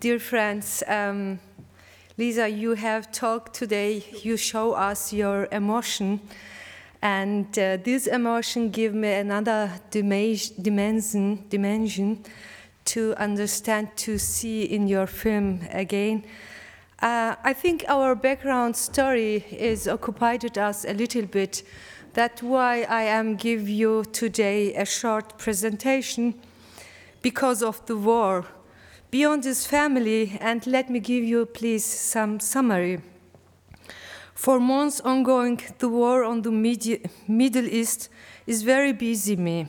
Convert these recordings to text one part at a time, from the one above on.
dear friends, um, Lisa, you have talked today. You show us your emotion, and uh, this emotion give me another dimension, dimension to understand, to see in your film again. Uh, I think our background story is occupied us a little bit. That's why I am give you today a short presentation because of the war beyond his family, and let me give you, please, some summary. For months ongoing, the war on the Middle East is very busy me,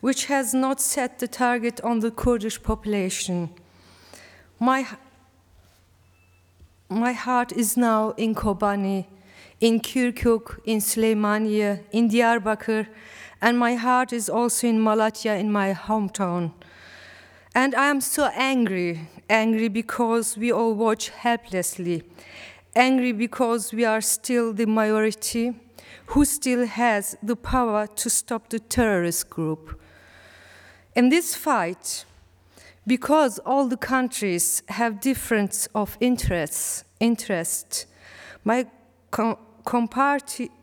which has not set the target on the Kurdish population. My, my heart is now in Kobani, in Kirkuk, in Süleymaniye, in Diyarbakir, and my heart is also in Malatya, in my hometown. And I am so angry, angry because we all watch helplessly, angry because we are still the minority who still has the power to stop the terrorist group. In this fight, because all the countries have difference of interests, interest, my com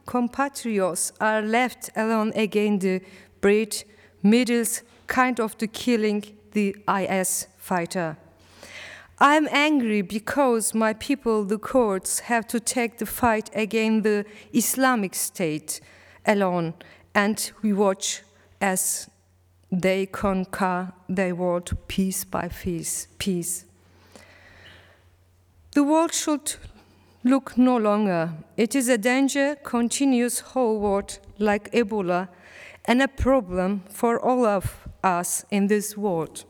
compatriots are left alone against the breed, middles, kind of the killing the IS fighter. I'm angry because my people, the Kurds, have to take the fight against the Islamic State alone, and we watch as they conquer their world piece by piece. piece. The world should look no longer. It is a danger, continuous whole world like Ebola, and a problem for all of us in this world.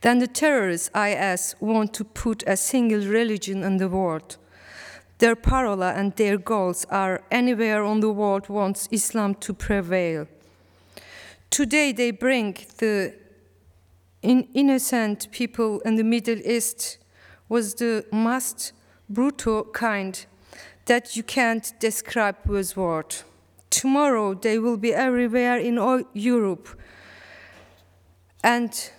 Then the terrorists, IS, want to put a single religion in the world. Their parole and their goals are anywhere on the world wants Islam to prevail. Today they bring the in innocent people in the Middle East was the most brutal kind that you can't describe with words. Tomorrow they will be everywhere in all Europe and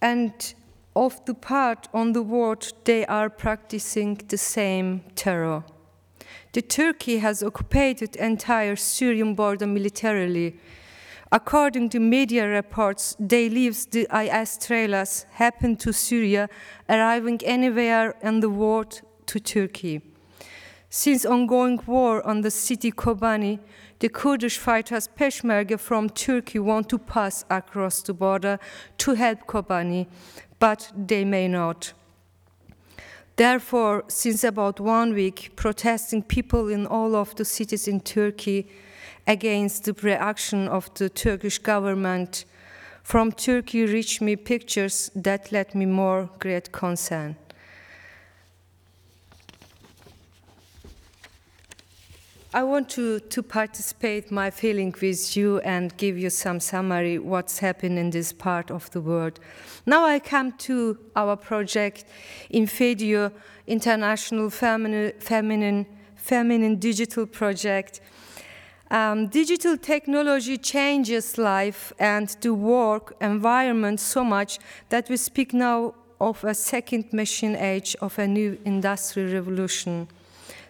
and of the part on the world they are practicing the same terror. The Turkey has occupied entire Syrian border militarily. According to media reports, they leave the IS trailers happen to Syria, arriving anywhere in the world to Turkey. Since ongoing war on the city Kobani, the Kurdish fighters Peshmerga from Turkey want to pass across the border to help Kobani, but they may not. Therefore, since about one week, protesting people in all of the cities in Turkey against the reaction of the Turkish government from Turkey reached me pictures that led me more great concern. I want to, to participate my feeling with you and give you some summary what's happened in this part of the world. Now I come to our project Infedio International Feminine, Feminine, Feminine Digital Project. Um, digital technology changes life and the work environment so much that we speak now of a second machine age of a new industrial revolution.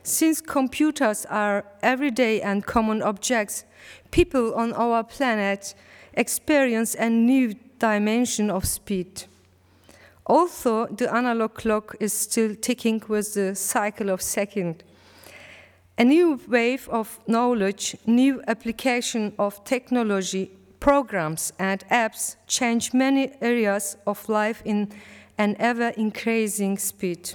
Since computers are everyday and common objects, people on our planet experience a new dimension of speed. Although the analog clock is still ticking with the cycle of second, a new wave of knowledge, new application of technology, programs and apps change many areas of life in an ever increasing speed.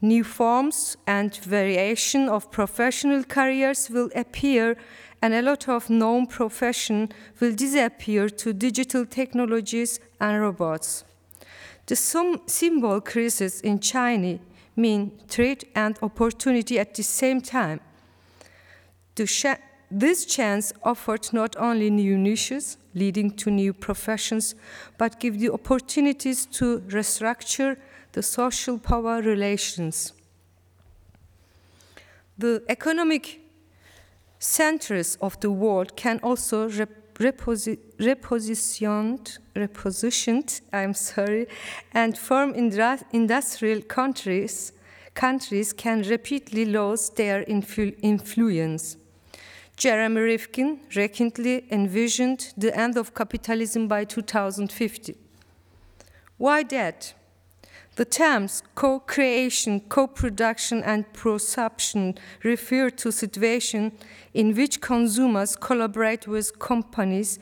New forms and variation of professional careers will appear and a lot of known profession will disappear to digital technologies and robots. The symbol crisis in China mean threat and opportunity at the same time. this chance offered not only new niches leading to new professions, but give the opportunities to restructure the social power relations. The economic centers of the world can also rep reposi repositioned, repositioned, I'm sorry, and form industrial countries, countries can rapidly lose their influ influence. Jeremy Rifkin recently envisioned the end of capitalism by 2050. Why that? The terms co-creation, co-production, and prosumption refer to situations in which consumers collaborate with companies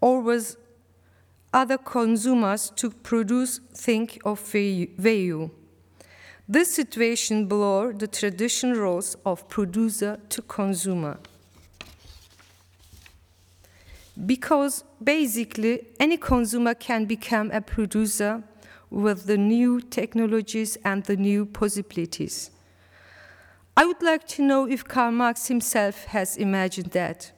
or with other consumers to produce things of value. This situation blurs the traditional roles of producer to consumer. Because basically, any consumer can become a producer with the new technologies and the new possibilities. I would like to know if Karl Marx himself has imagined that.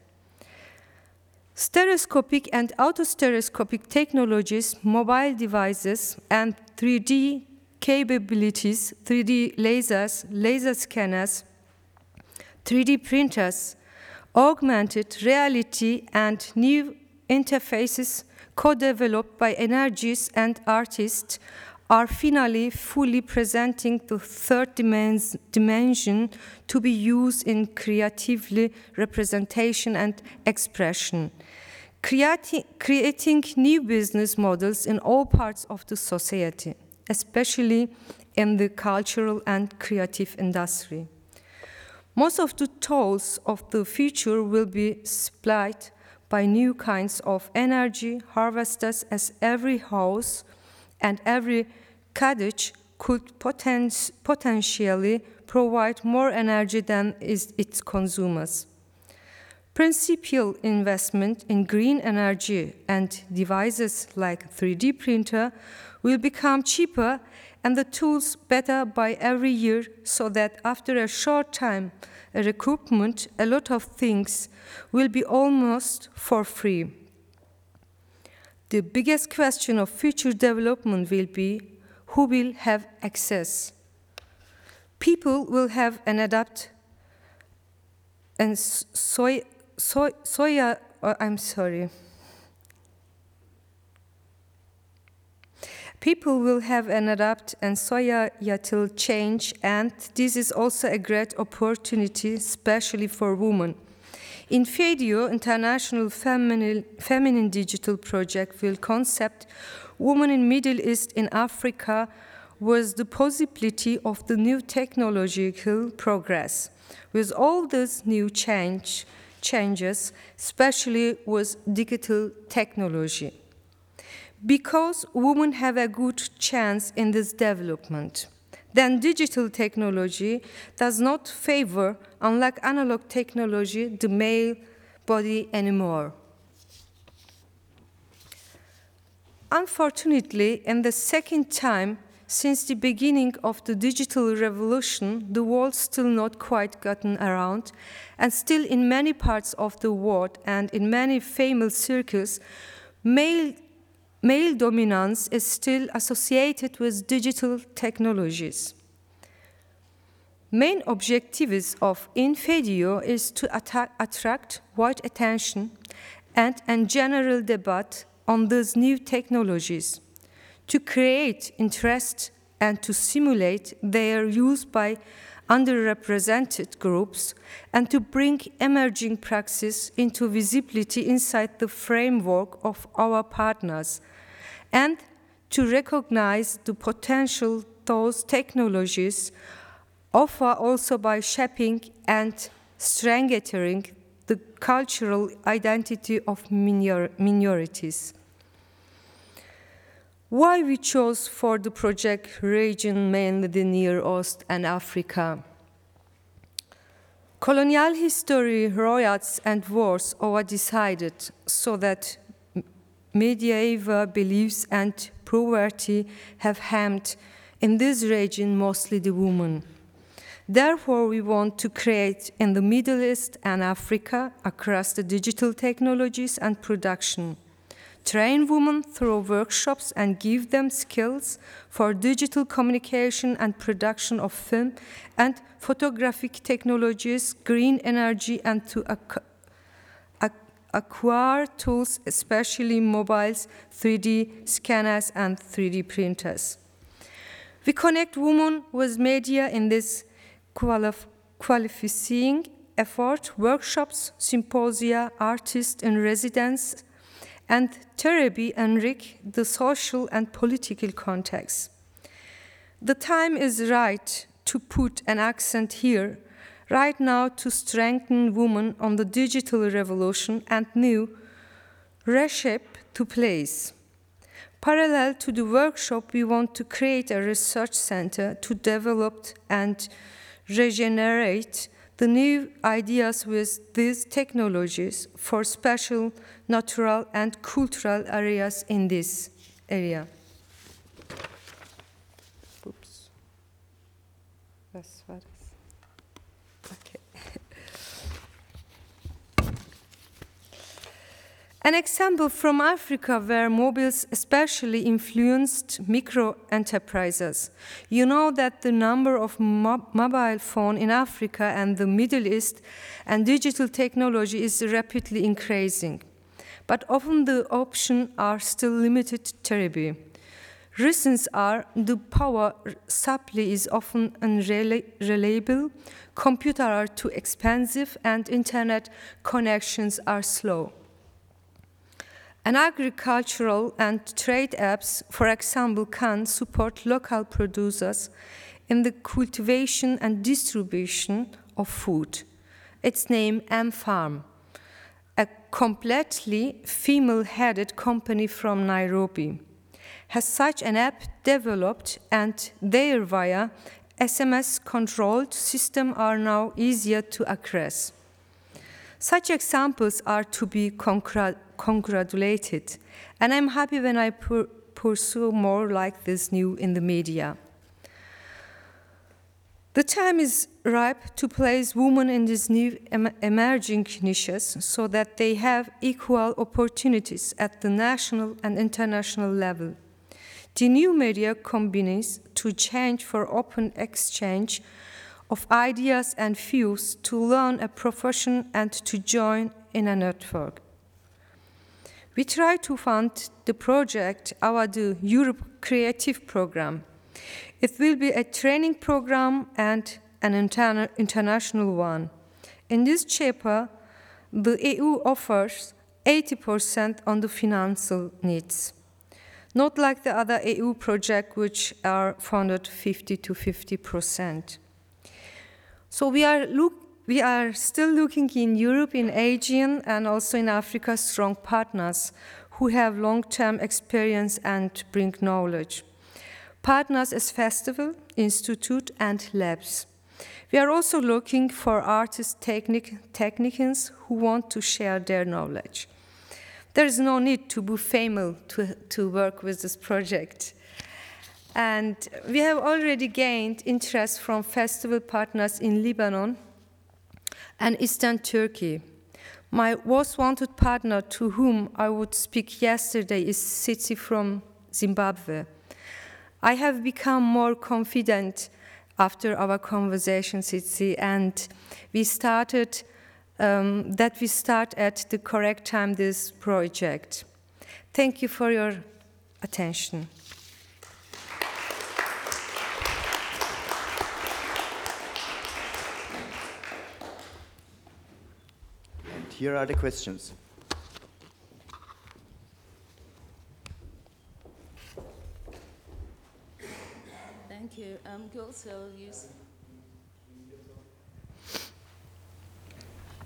Stereoscopic and autostereoscopic technologies, mobile devices, and 3D capabilities, 3D lasers, laser scanners, 3D printers, augmented reality, and new interfaces co-developed by energies and artists are finally fully presenting the third dimension to be used in creatively representation and expression, creating, creating new business models in all parts of the society, especially in the cultural and creative industry. Most of the tools of the future will be supplied by new kinds of energy harvesters as every house and every cottage could poten potentially provide more energy than its consumers. Principal investment in green energy and devices like 3D printer will become cheaper and the tools better by every year so that after a short time a recoupment, a lot of things will be almost for free. The biggest question of future development will be who will have access. People will have an adapt and soy, soy, soya, uh, I'm sorry. People will have an adapt and soya societal change, and this is also a great opportunity, especially for women. Infedio, International Feminine, Feminine Digital Project, will concept Women in Middle East in Africa was the possibility of the new technological progress. With all these new change, changes, especially with digital technology because women have a good chance in this development. Then digital technology does not favor, unlike analog technology, the male body anymore. Unfortunately, in the second time since the beginning of the digital revolution, the world still not quite gotten around, and still in many parts of the world and in many famous circles, male male dominance is still associated with digital technologies. Main objectives of Infedio is to attract wide attention and a general debate on these new technologies, to create interest and to simulate their use by underrepresented groups and to bring emerging praxis into visibility inside the framework of our partners and to recognize the potential those technologies offer also by shaping and strengthening the cultural identity of minor minorities. Why we chose for the project region mainly the Near East and Africa? Colonial history, riots and wars are decided so that medieval beliefs and poverty have harmed in this region mostly the women. Therefore, we want to create in the Middle East and Africa across the digital technologies and production. Train women through workshops and give them skills for digital communication and production of film and photographic technologies, green energy, and to acquire tools, especially mobiles, 3D scanners, and 3D printers. We connect women with media in this qualif qualifying effort, workshops, symposia, artists in residence, and therapy enrich the social and political context. The time is right to put an accent here, right now to strengthen women on the digital revolution and new reshape to place. Parallel to the workshop, we want to create a research center to develop and regenerate the new ideas with these technologies for special natural and cultural areas in this area. Oops. Okay. An example from Africa where mobiles especially influenced micro enterprises. You know that the number of mo mobile phone in Africa and the Middle East and digital technology is rapidly increasing. But often the options are still limited terribly. Reasons are the power supply is often unreliable, computers are too expensive, and internet connections are slow. And agricultural and trade apps, for example, can support local producers in the cultivation and distribution of food. Its name M-Farm, a completely female-headed company from Nairobi, has such an app developed and thereby SMS-controlled system are now easier to access. Such examples are to be congratulated, and I'm happy when I pursue more like this new in the media. The time is ripe to place women in these new em emerging niches so that they have equal opportunities at the national and international level. The new media combines to change for open exchange of ideas and views to learn a profession and to join in a network. We try to fund the project Awadu Europe Creative Program. It will be a training program and an interna international one. In this chapter, the EU offers 80% on the financial needs not like the other EU projects which are funded 50 to 50 percent. So we are, look, we are still looking in Europe, in Asian, and also in Africa, strong partners who have long-term experience and bring knowledge. Partners as festival, institute, and labs. We are also looking for artist technic technicians who want to share their knowledge. There is no need to be famous to, to work with this project. And we have already gained interest from festival partners in Lebanon and Eastern Turkey. My most wanted partner to whom I would speak yesterday is Siti from Zimbabwe. I have become more confident after our conversation, Siti, and we started um, that we start at the correct time this project. Thank you for your attention. Here are the questions. Thank you. Um, you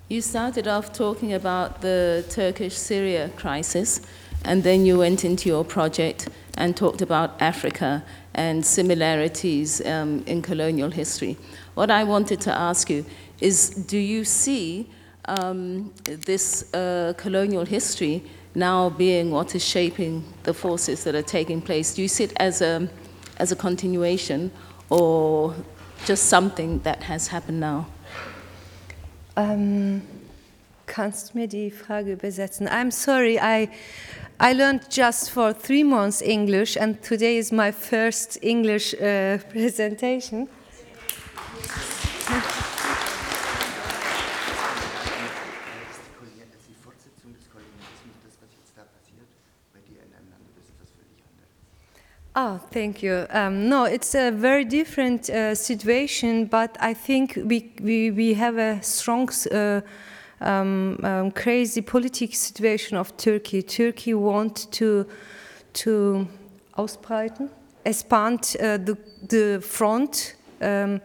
You started off talking about the Turkish Syria crisis, and then you went into your project and talked about Africa and similarities um, in colonial history. What I wanted to ask you is do you see um, this uh, colonial history now being what is shaping the forces that are taking place? Do you see it as a, as a continuation or just something that has happened now? Um, kannst mir die Frage übersetzen? I'm sorry, I, I learned just for three months English, and today is my first English uh, presentation. Oh, thank you. Um, no, it's a very different uh, situation, but I think we, we, we have a strong, uh, um, um, crazy political situation of Turkey. Turkey wants to, to ausbreiten, expand uh, the, the front. Um,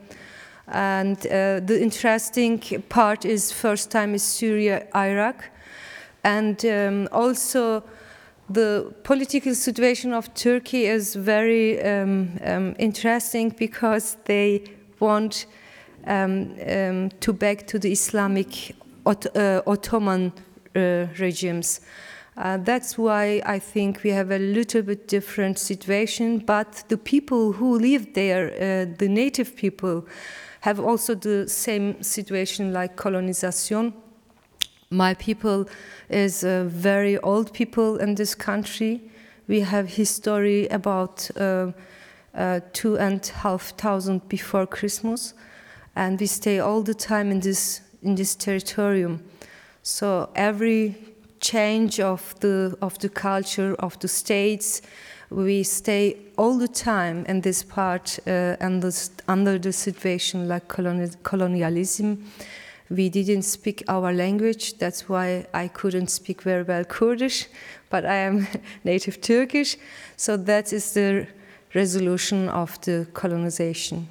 and uh, the interesting part is first time is Syria, Iraq, and um, also the political situation of Turkey is very um, um, interesting because they want um, um, to back to the Islamic Ot- uh, Ottoman uh, regimes. Uh, that's why I think we have a little bit different situation. But the people who live there, uh, the native people, have also the same situation like colonization my people is uh, very old people in this country. We have history about uh, uh, two and half thousand before Christmas, and we stay all the time in this in this territorium. So every change of the of the culture of the states, we stay all the time in this part uh, under, under the situation like coloni- colonialism we didn't speak our language. That's why I couldn't speak very well Kurdish, but I am native Turkish. So that is the resolution of the colonization.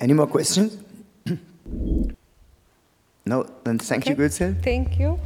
Any more questions? no, then thank Okay. you, Gülsel. Thank you.